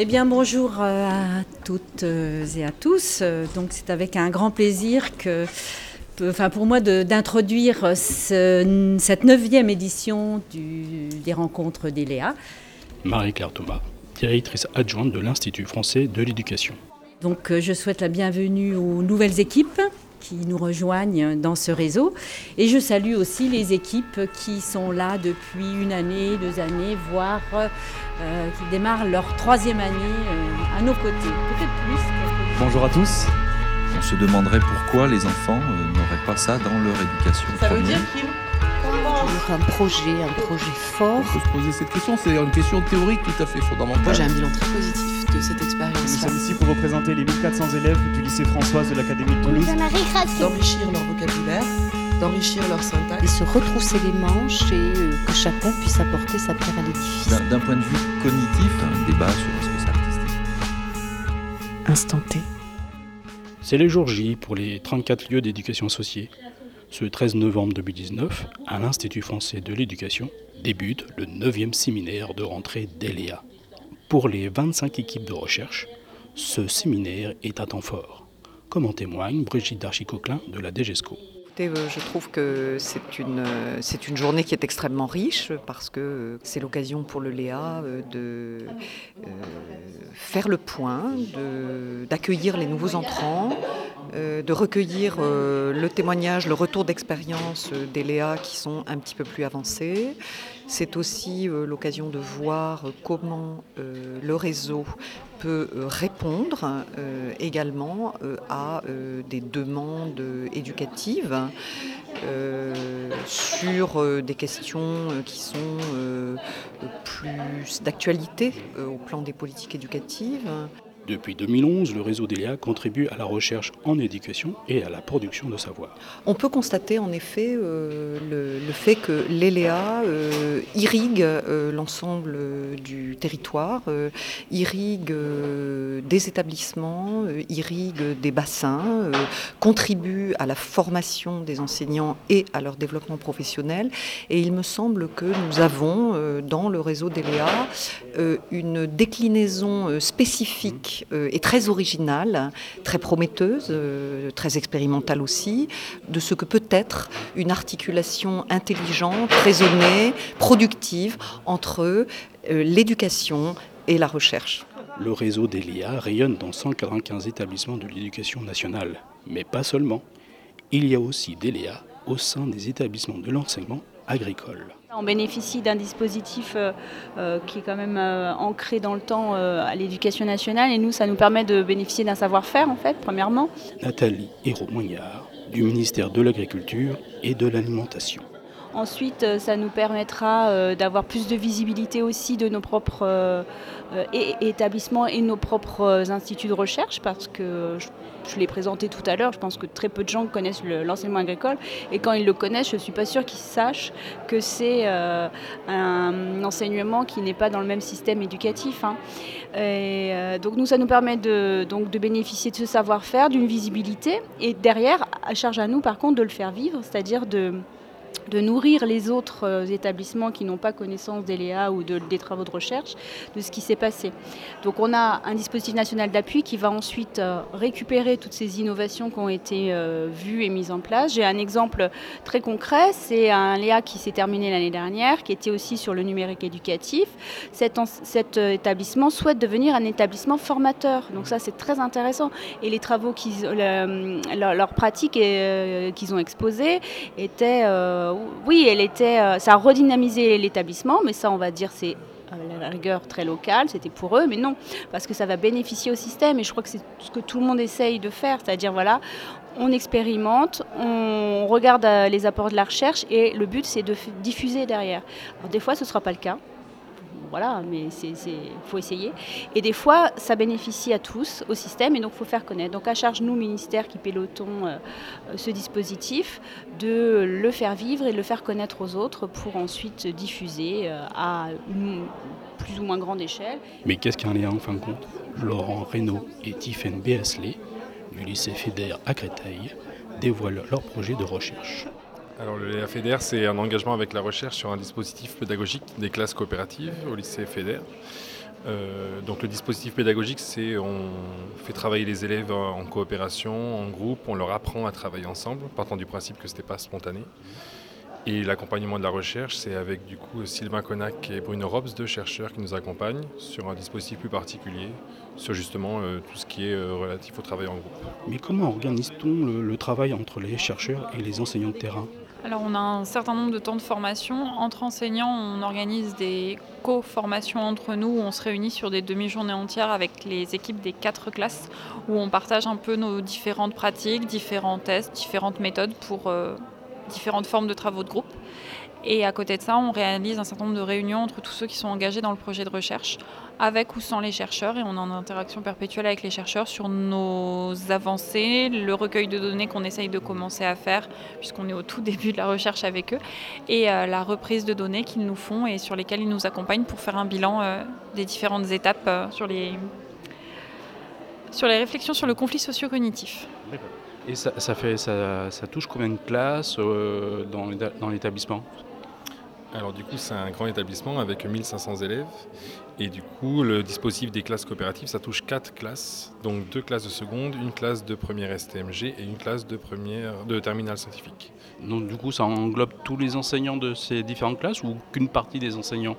Eh bien, bonjour euh, à toutes euh, et à tous. Euh, donc, c'est avec un grand plaisir que, enfin, pour moi d'introduire cette neuvième édition du, des rencontres d'Eléa. Marie-Claire Thomas, directrice adjointe de l'Institut français de l'éducation. Donc, je souhaite la bienvenue aux nouvelles équipes qui nous rejoignent dans ce réseau. Et je salue aussi les équipes qui sont là depuis une année, deux années, voire euh, qui démarrent leur troisième année euh, à nos côtés. Peut-être plus. Bonjour à tous. On se demanderait pourquoi les enfants euh, n'auraient pas ça dans leur éducation. Ça veut dire qu'ils un projet, un projet fort. On peut se poser cette question, c'est une question théorique tout à fait fondamentale. Moi j'ai un bilan très positif de cette expérience. Nous sommes ici pour représenter les 1400 élèves du lycée Françoise de l'Académie de Toulouse. D'enrichir leur vocabulaire, d'enrichir leur syntaxe. Et se retrousser les manches et euh, que chacun puisse apporter sa pierre à l'édifice. D'un point de vue cognitif, un débat sur ce que c'est artistique. Instant T. C'est le jour J pour les 34 lieux d'éducation associés. Ce 13 novembre 2019, à l'Institut français de l'éducation, débute le 9e séminaire de rentrée d'ELEA. Pour les 25 équipes de recherche, ce séminaire est à temps fort, comme en témoigne Brigitte Darchicoquelin de la DGESCO. Euh, je trouve que c'est une, euh, c'est une journée qui est extrêmement riche parce que c'est l'occasion pour le Léa euh, de faire le point, d'accueillir les nouveaux entrants, de recueillir le témoignage, le retour d'expérience des Léa qui sont un petit peu plus avancés. C'est aussi l'occasion de voir comment le réseau peut euh, répondre euh, également euh, à des demandes éducatives sur des questions qui sont plus d'actualité au plan des politiques éducatives. Depuis 2011, le réseau d'ELEA contribue à la recherche en éducation et à la production de savoir. On peut constater en effet euh, le, fait que l'ELEA euh, irrigue euh, l'ensemble du territoire, irrigue des établissements, irrigue des bassins, contribue à la formation des enseignants et à leur développement professionnel. Et il me semble que nous avons dans le réseau d'ELEA une déclinaison spécifique euh, est très originale, très prometteuse, euh, très expérimentale aussi, de ce que peut être une articulation intelligente, raisonnée, productive entre euh, l'éducation et la recherche. Le réseau d'ELIA rayonne dans 195 établissements de l'éducation nationale, mais pas seulement. Il y a aussi d'ELIA au sein des établissements de l'enseignement agricole. On bénéficie d'un dispositif euh, euh, qui est quand même euh, ancré dans le temps à l'éducation nationale et nous, ça nous permet de bénéficier d'un savoir-faire en fait, premièrement. Nathalie Hérault-Moignard du ministère de l'Agriculture et de l'Alimentation. Ensuite, ça nous permettra d'avoir plus de visibilité aussi de nos propres établissements et nos propres instituts de recherche parce que je l'ai présenté tout à l'heure, je pense que très peu de gens connaissent l'enseignement agricole. Et quand ils le connaissent, je ne suis pas sûre qu'ils sachent que c'est euh, un enseignement qui n'est pas dans le même système éducatif. Hein. Euh, donc nous, ça nous permet de, donc, de bénéficier de ce savoir-faire, d'une visibilité. Et derrière, à charge à nous, par contre, de le faire vivre, c'est-à-dire de de nourrir les autres euh, établissements qui n'ont pas connaissance des Léa ou des travaux de recherche de ce qui s'est passé. Donc on a un dispositif national d'appui qui va ensuite euh, récupérer toutes ces innovations qui ont été euh, vues et mises en place. J'ai un exemple très concret, c'est un Léa qui s'est terminé l'année dernière, qui était aussi sur le numérique éducatif. Cet, établissement souhaite devenir un établissement formateur. Donc ça c'est très intéressant. Et les travaux, qu'ils, leurs pratiques qu'ils ont exposées étaient oui, elle était, euh, ça a redynamisé l'établissement, mais ça, on va dire, c'est à la rigueur très local, c'était pour eux, mais non, parce que ça va bénéficier au système et je crois que c'est ce que tout le monde essaye de faire, c'est-à-dire voilà, on expérimente, on regarde euh, les apports de la recherche et le but c'est de diffuser derrière. Alors des fois ce ne sera pas le cas, voilà, mais il faut essayer. Et des fois, ça bénéficie à tous, au système, et donc il faut faire connaître. Donc à charge, nous, ministère qui pilotons euh, ce dispositif, de le faire vivre et de le faire connaître aux autres pour ensuite diffuser euh, à une plus ou moins grande échelle. Mais qu'est-ce qu'un lien en fin de compte? Laurent Reynaud et Tiffaine Béasley du lycée fédère à Créteil dévoilent leur projet de recherche. Alors le Léa FEDER, c'est un engagement avec la recherche sur un dispositif pédagogique des classes coopératives au lycée FEDER. Euh, donc le dispositif pédagogique, c'est on fait travailler les élèves en coopération, en groupe, on leur apprend à travailler ensemble, partant du principe que ce n'était pas spontané. Et l'accompagnement de la recherche, c'est avec du coup Sylvain Connac et Bruno Robs, deux chercheurs qui nous accompagnent sur un dispositif plus particulier, sur justement euh, tout ce qui est euh, relatif au travail en groupe. Mais comment organise-t-on le travail entre les chercheurs et les enseignants de terrain? Alors on a un certain nombre de temps de formation. Entre enseignants, on organise des co-formations entre nous où on se réunit sur des demi-journées entières avec les équipes des quatre classes où on partage un peu nos différentes pratiques, différents tests, différentes méthodes pour euh, différentes formes de travaux de groupe. Et à côté de ça, on réalise un certain nombre de réunions entre tous ceux qui sont engagés dans le projet de recherche, avec ou sans les chercheurs, et on est en interaction perpétuelle avec les chercheurs sur nos avancées, le recueil de données qu'on essaye de commencer à faire, puisqu'on est au tout début de la recherche avec eux, et euh, la reprise de données qu'ils nous font et sur lesquelles ils nous accompagnent pour faire un bilan euh, des différentes étapes euh, sur, les, sur les réflexions sur le conflit socio-cognitif. Et ça, fait, ça, ça, touche combien de classes dans l'établissement? Alors du coup c'est un grand établissement avec 1500 élèves et du coup le dispositif des classes coopératives ça touche quatre classes, donc deux classes de seconde, une classe de première STMG et une classe de, première, de terminale scientifique. Donc du coup ça englobe tous les enseignants de ces différentes classes ou qu'une partie des enseignants?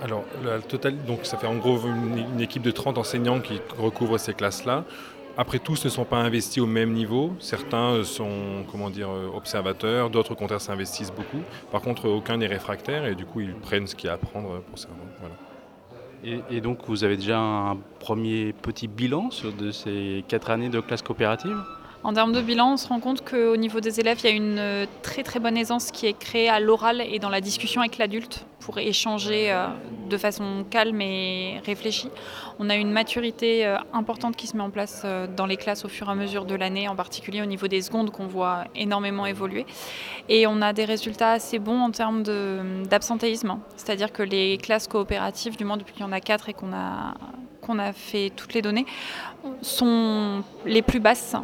Alors, le total, donc ça fait en gros une, une équipe de 30 enseignants qui recouvrent ces classes-là. Après, tous ne sont pas investis au même niveau. Certains sont comment dire, observateurs, d'autres au contraire s'investissent beaucoup. Par contre, aucun n'est réfractaire et du coup, ils prennent ce qu'il y a à apprendre pour ça. Voilà. Et, et, donc, vous avez déjà un premier petit bilan de ces quatre années de classe coopérative? En termes de bilan, on se rend compte qu'au niveau des élèves, il y a une très très bonne aisance qui est créée à l'oral et dans la discussion avec l'adulte pour échanger de façon calme et réfléchie. On a une maturité importante qui se met en place dans les classes au fur et à mesure de l'année, en particulier au niveau des secondes qu'on voit énormément évoluer. Et on a des résultats assez bons en termes d'absentéisme, c'est-à-dire que les classes coopératives, du moins depuis qu'il y en a quatre et qu'on a qu'on a fait toutes les données sont les plus basses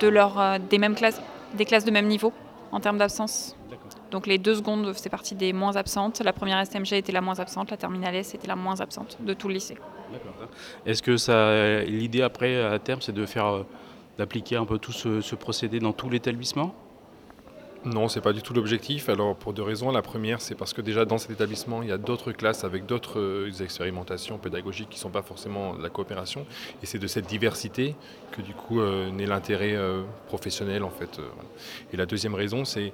de leur, des mêmes classes, des classes de même niveau en termes d'absence. Donc les deux secondes, c'est partie des moins absentes. La première STMG était la moins absente, la terminale S était la moins absente de tout le lycée. Est-ce que ça, l'idée après, à terme, c'est de faire, d'appliquer un peu tout ce, ce procédé dans tout l'établissement non, ce n'est pas du tout l'objectif. Alors pour deux raisons. La première, c'est parce que déjà dans cet établissement, il y a d'autres classes avec d'autres expérimentations pédagogiques qui ne sont pas forcément de la coopération. Et c'est de cette diversité que du coup euh, naît l'intérêt euh, professionnel en fait. Et la deuxième raison, c'est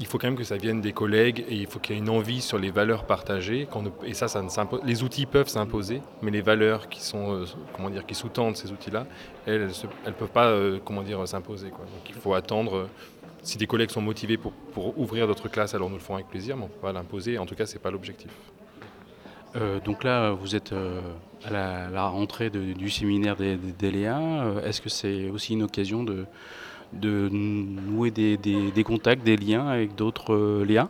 il faut quand même que ça vienne des collègues et il faut qu'il y ait une envie sur les valeurs partagées. Et ça, ça ne les outils peuvent s'imposer, mais les valeurs qui sont, euh, comment dire, qui sous-tendent ces outils-là, elles ne peuvent pas, euh, comment dire, s'imposer. Donc il faut attendre si des collègues sont motivés pour, pour ouvrir d'autres classes, alors nous le ferons avec plaisir, mais on ne peut pas l'imposer. En tout cas, ce n'est pas l'objectif. Euh, donc là, vous êtes euh, à la, la rentrée de, du séminaire des, des, des Léa. Euh, Est-ce que c'est aussi une occasion de, de nouer des, des, des, contacts, des liens avec d'autres Léa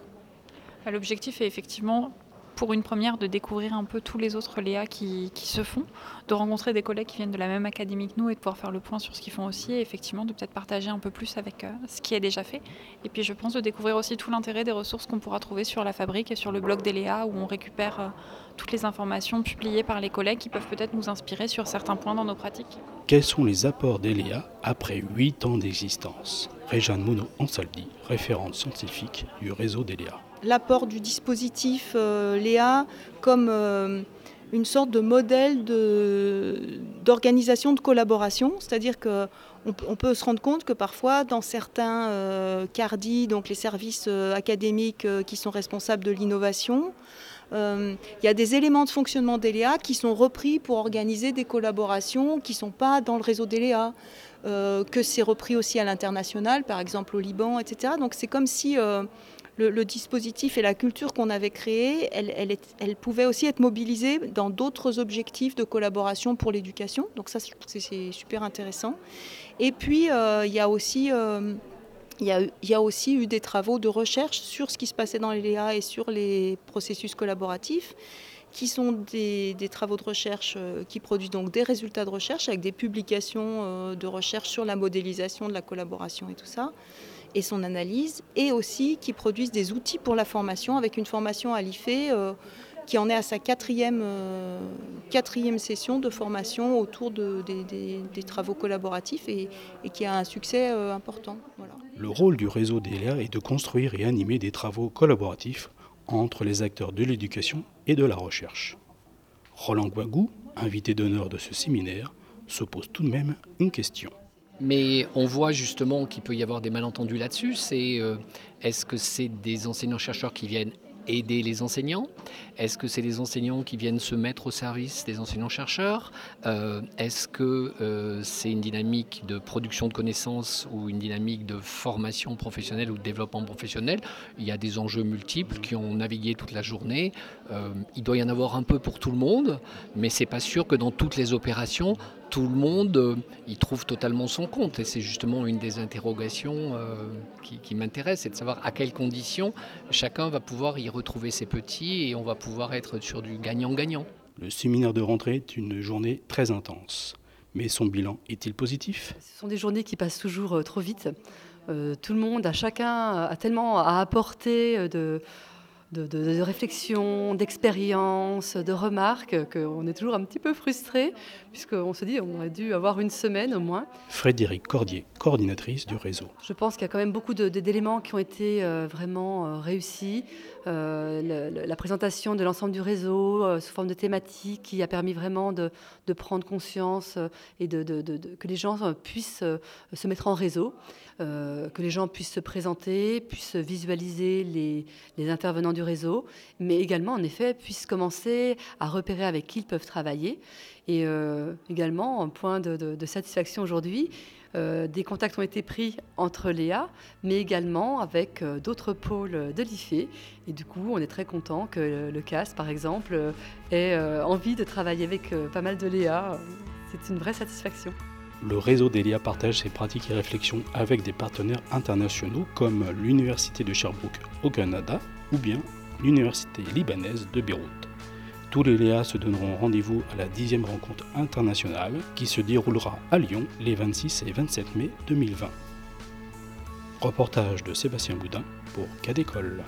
L'objectif est effectivement pour une première de découvrir un peu tous les autres Léa qui, se font, de rencontrer des collègues qui viennent de la même académie que nous et de pouvoir faire le point sur ce qu'ils font aussi et effectivement de peut-être partager un peu plus avec euh, ce qui est déjà fait. Et puis je pense de découvrir aussi tout l'intérêt des ressources qu'on pourra trouver sur la fabrique et sur le blog des Léa où on récupère euh, toutes les informations publiées par les collègues qui peuvent peut-être nous inspirer sur certains points dans nos pratiques. Quels sont les apports d'ELEA après 8 ans d'existence? Réjeanne Monod Ansaldi, référente scientifique du réseau d'ELEA l'apport du dispositif euh, Léa comme euh, une sorte de modèle d'organisation de, collaboration, c'est-à-dire que on, peut se rendre compte que parfois dans certains euh, CARDI, donc les services académiques qui sont responsables de l'innovation, il y a des éléments de fonctionnement d'ELEA qui sont repris pour organiser des collaborations qui ne sont pas dans le réseau d'ELEA. que c'est repris aussi à l'international, par exemple au Liban, etc. Donc c'est comme si le, dispositif et la culture qu'on avait créée, elle, pouvait aussi être mobilisée dans d'autres objectifs de collaboration pour l'éducation. Donc ça, c'est super intéressant. Et puis, il y a aussi... Eu des travaux de recherche sur ce qui se passait dans les Léa et sur les processus collaboratifs, qui sont des, des travaux de recherche euh, qui produisent donc des résultats de recherche avec des publications euh, de recherche sur la modélisation de la collaboration et tout ça et son analyse, et aussi qui produisent des outils pour la formation, avec une formation à l'IFE euh, qui en est à sa quatrième, euh, quatrième session de formation autour de, des, travaux collaboratifs et, qui a un succès euh, important. Le rôle du réseau DELEA est de construire et animer des travaux collaboratifs entre les acteurs de l'éducation et de la recherche. Roland Guagou, invité d'honneur de ce séminaire, se pose tout de même une question. Mais on voit justement qu'il peut y avoir des malentendus là-dessus. C'est euh, est-ce que c'est des enseignants-chercheurs qui viennent aider les enseignants? Est-ce que c'est les enseignants qui viennent se mettre au service des enseignants-chercheurs? Euh, Est-ce que euh, c'est une dynamique de production de connaissances ou une dynamique de formation professionnelle ou de développement professionnel? Il y a des enjeux multiples qui ont navigué toute la journée. Il doit y en avoir un peu pour tout le monde, mais c'est pas sûr que dans toutes les opérations, tout le monde euh, y trouve totalement son compte. Et c'est justement une des interrogations euh, qui, m'intéresse, c'est de savoir à quelles conditions chacun va pouvoir y retrouver ses petits et on va pouvoir être sur du gagnant-gagnant. Le séminaire de rentrée est une journée très intense. Mais son bilan est-il positif? Ce sont des journées qui passent toujours euh, trop vite. tout le monde, à chacun, a tellement à apporter de de, réflexion, d'expérience, de remarques, qu'on est toujours un petit peu frustré, puisqu'on se dit qu'on aurait dû avoir une semaine au moins. Frédéric Cordier, coordinatrice du réseau. Je pense qu'il y a quand même beaucoup d'éléments qui ont été euh, vraiment euh, réussis. Euh, la présentation de l'ensemble du réseau sous forme de thématique qui a permis vraiment de, prendre conscience et de, que les gens puissent se mettre en réseau, que les gens puissent se présenter, puissent visualiser les, les intervenants du réseau, mais également, en effet, puissent commencer à repérer avec qui ils peuvent travailler. Et euh, également, un point de, satisfaction aujourd'hui, euh, des contacts ont été pris entre Léa, mais également avec euh, d'autres pôles de l'IFE. Et du coup, on est très content que le CAS, par exemple, ait envie de travailler avec pas mal de Léa. C'est une vraie satisfaction. Le réseau d'Elia partage ses pratiques et réflexions avec des partenaires internationaux comme l'Université de Sherbrooke au Canada ou bien l'Université libanaise de Beyrouth. Tous les Léas se donneront rendez-vous à la 10e rencontre internationale qui se déroulera à Lyon les 26 et 27 mai 2020. Reportage de Sébastien Boudin pour Cadécole.